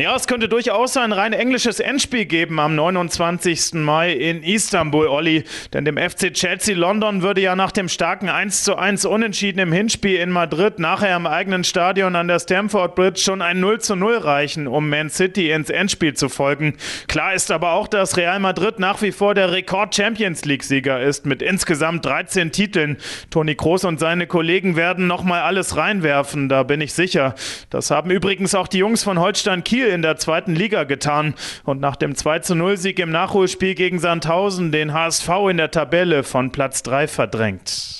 Ja, es könnte durchaus ein rein englisches Endspiel geben am 29. Mai in Istanbul, Olli. Denn dem FC Chelsea London würde ja nach dem starken 1 zu 1 Unentschieden im Hinspiel in Madrid nachher im eigenen Stadion an der Stamford Bridge schon ein 0 zu 0 reichen, um Man City ins Endspiel zu folgen. Klar ist aber auch, dass Real Madrid nach wie vor der Rekord Champions League Sieger ist mit insgesamt 13 Titeln. Toni Kroos und seine Kollegen werden nochmal alles reinwerfen, da bin ich sicher. Das haben übrigens auch die Jungs von Holstein Kiel in der zweiten Liga getan und nach dem 2-0-Sieg im Nachholspiel gegen Sandhausen den HSV in der Tabelle von Platz 3 verdrängt.